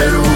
ser